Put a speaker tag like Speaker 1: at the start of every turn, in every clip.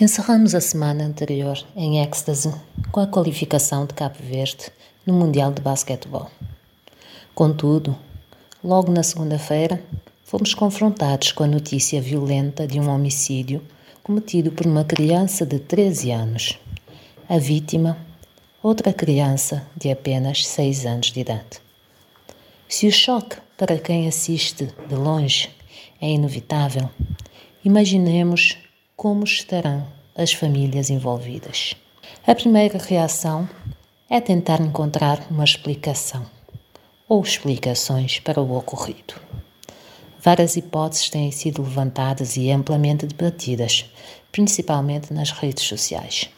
Speaker 1: Encerramos a semana anterior em êxtase com a qualificação de Cabo Verde no Mundial de Basquetebol. Contudo, logo na segunda-feira, fomos confrontados com a notícia violenta de um homicídio cometido por uma criança de 13 anos. A vítima, outra criança de apenas 6 anos de idade. Se o choque para quem assiste de longe é inevitável, imaginemos como estarão as famílias envolvidas. A primeira reação é tentar encontrar uma explicação ou explicações para o ocorrido. Várias hipóteses têm sido levantadas e amplamente debatidas, principalmente nas redes sociais,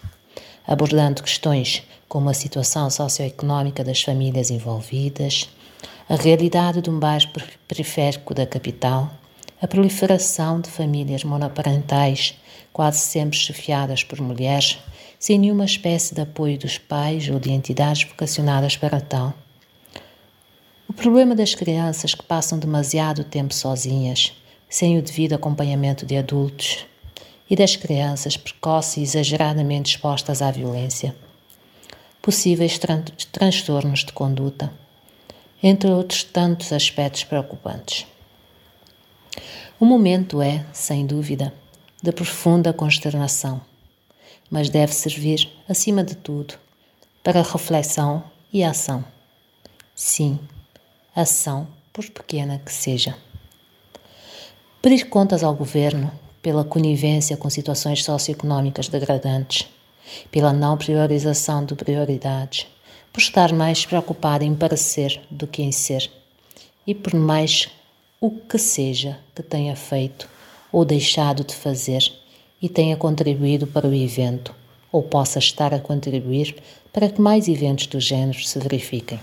Speaker 1: abordando questões como a situação socioeconómica das famílias envolvidas, a realidade de um bairro periférico da capital, a proliferação de famílias monoparentais quase sempre chefiadas por mulheres, sem nenhuma espécie de apoio dos pais ou de entidades vocacionadas para tal. O problema das crianças que passam demasiado tempo sozinhas, sem o devido acompanhamento de adultos, e das crianças precoces e exageradamente expostas à violência, possíveis tran transtornos de conduta, entre outros tantos aspectos preocupantes. O momento é, sem dúvida, de profunda consternação, mas deve servir, acima de tudo, para reflexão e ação. Sim, ação, por pequena que seja. Pedir contas ao governo pela conivência com situações socioeconómicas degradantes, pela não priorização de prioridades, por estar mais preocupado em parecer do que em ser, e por mais o que seja que tenha feito ou deixado de fazer e tenha contribuído para o evento, ou possa estar a contribuir para que mais eventos do género se verifiquem.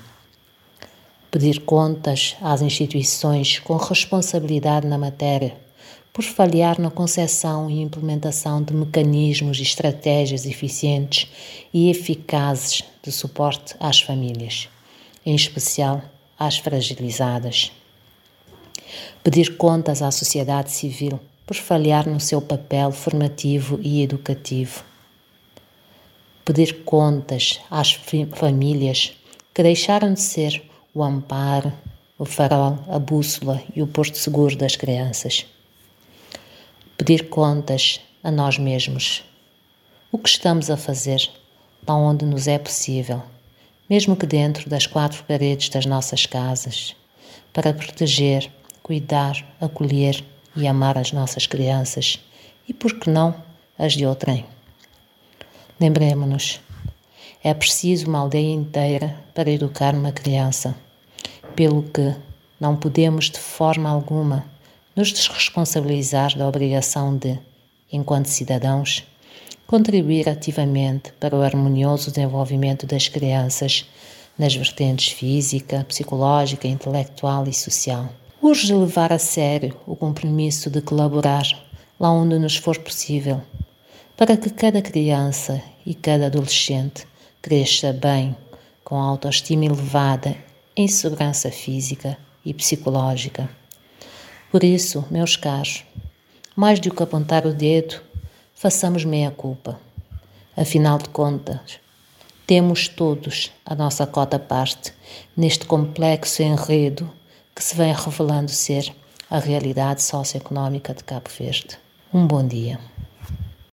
Speaker 1: Pedir contas às instituições com responsabilidade na matéria, por falhar na concepção e implementação de mecanismos e estratégias eficientes e eficazes de suporte às famílias, em especial às fragilizadas. Pedir contas à sociedade civil por falhar no seu papel formativo e educativo. Pedir contas às famílias que deixaram de ser o amparo, o farol, a bússola e o porto seguro das crianças. Pedir contas a nós mesmos. O que estamos a fazer, lá onde nos é possível, mesmo que dentro das quatro paredes das nossas casas, para proteger, cuidar, acolher e amar as nossas crianças e, por que não, as de outrem. Lembremos-nos, é preciso uma aldeia inteira para educar uma criança, pelo que não podemos de forma alguma nos desresponsabilizar da obrigação de, enquanto cidadãos, contribuir ativamente para o harmonioso desenvolvimento das crianças nas vertentes física, psicológica, intelectual e social. Urge levar a sério o compromisso de colaborar lá onde nos for possível, para que cada criança e cada adolescente cresça bem, com autoestima elevada, em segurança física e psicológica. Por isso, meus caros, mais do que apontar o dedo, façamos meia culpa. Afinal de contas, temos todos a nossa cota parte neste complexo enredo que se vem revelando ser a realidade socioeconómica de Cabo Verde. Um bom dia.